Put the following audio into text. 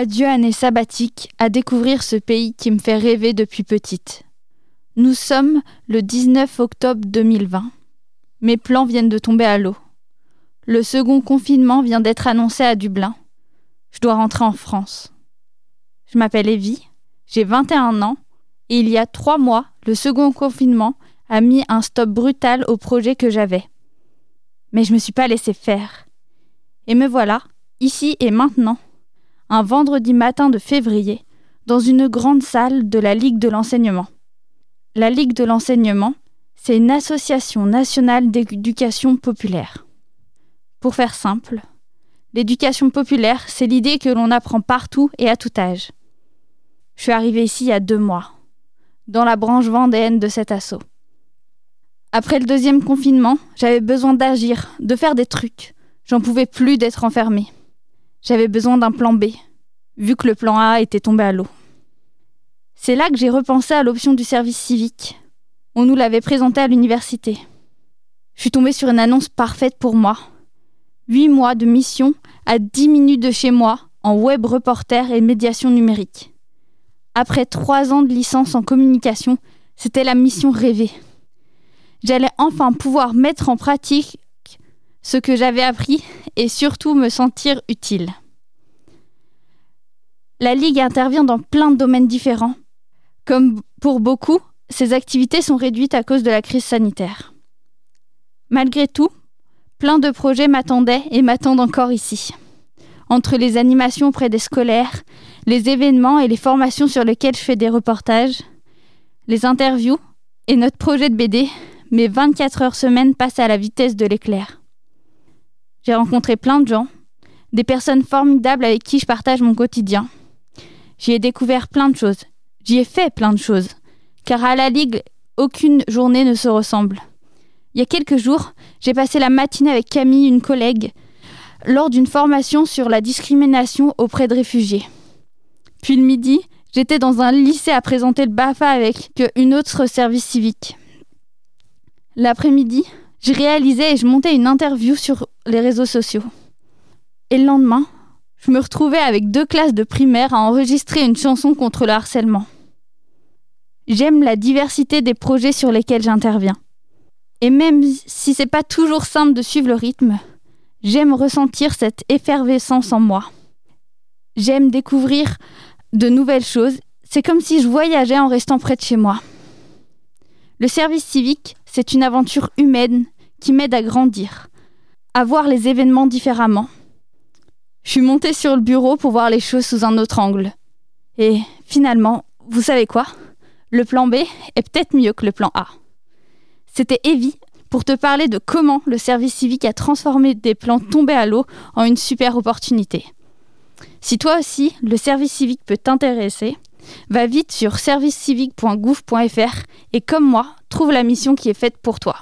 Adieu année sabbatique à découvrir ce pays qui me fait rêver depuis petite. Nous sommes le 19 octobre 2020. Mes plans viennent de tomber à l'eau. Le second confinement vient d'être annoncé à Dublin. Je dois rentrer en France. Je m'appelle Evie, j'ai 21 ans, et il y a trois mois, le second confinement a mis un stop brutal au projet que j'avais. Mais je ne me suis pas laissé faire. Et me voilà, ici et maintenant, un vendredi matin de février, dans une grande salle de la Ligue de l'enseignement. La Ligue de l'enseignement, c'est une association nationale d'éducation populaire. Pour faire simple, l'éducation populaire, c'est l'idée que l'on apprend partout et à tout âge. Je suis arrivée ici il y a deux mois, dans la branche vendéenne de cet assaut. Après le deuxième confinement, j'avais besoin d'agir, de faire des trucs. J'en pouvais plus d'être enfermée. J'avais besoin d'un plan B, vu que le plan A était tombé à l'eau. C'est là que j'ai repensé à l'option du service civique. On nous l'avait présenté à l'université. Je suis tombée sur une annonce parfaite pour moi. Huit mois de mission à dix minutes de chez moi en web reporter et médiation numérique. Après trois ans de licence en communication, c'était la mission rêvée j'allais enfin pouvoir mettre en pratique ce que j'avais appris et surtout me sentir utile. La Ligue intervient dans plein de domaines différents. Comme pour beaucoup, ces activités sont réduites à cause de la crise sanitaire. Malgré tout, plein de projets m'attendaient et m'attendent encore ici. Entre les animations auprès des scolaires, les événements et les formations sur lesquelles je fais des reportages, les interviews et notre projet de BD, mes 24 heures semaine passent à la vitesse de l'éclair. J'ai rencontré plein de gens, des personnes formidables avec qui je partage mon quotidien. J'y ai découvert plein de choses. J'y ai fait plein de choses. Car à la Ligue, aucune journée ne se ressemble. Il y a quelques jours, j'ai passé la matinée avec Camille, une collègue, lors d'une formation sur la discrimination auprès de réfugiés. Puis le midi, j'étais dans un lycée à présenter le BAFA avec une autre service civique. L'après-midi, je réalisais et je montais une interview sur les réseaux sociaux. Et le lendemain, je me retrouvais avec deux classes de primaire à enregistrer une chanson contre le harcèlement. J'aime la diversité des projets sur lesquels j'interviens. Et même si c'est pas toujours simple de suivre le rythme, j'aime ressentir cette effervescence en moi. J'aime découvrir de nouvelles choses. C'est comme si je voyageais en restant près de chez moi. Le service civique, c'est une aventure humaine qui m'aide à grandir, à voir les événements différemment. Je suis montée sur le bureau pour voir les choses sous un autre angle. Et finalement, vous savez quoi? Le plan B est peut-être mieux que le plan A. C'était Evie pour te parler de comment le service civique a transformé des plans tombés à l'eau en une super opportunité. Si toi aussi, le service civique peut t'intéresser, Va vite sur servicecivique.gouv.fr et comme moi, trouve la mission qui est faite pour toi.